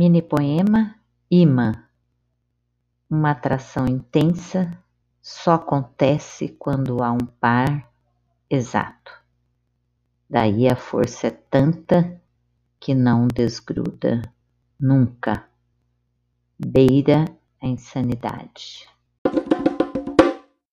Mini poema Imã. Uma atração intensa só acontece quando há um par exato. Daí a força é tanta que não desgruda nunca, beira a insanidade.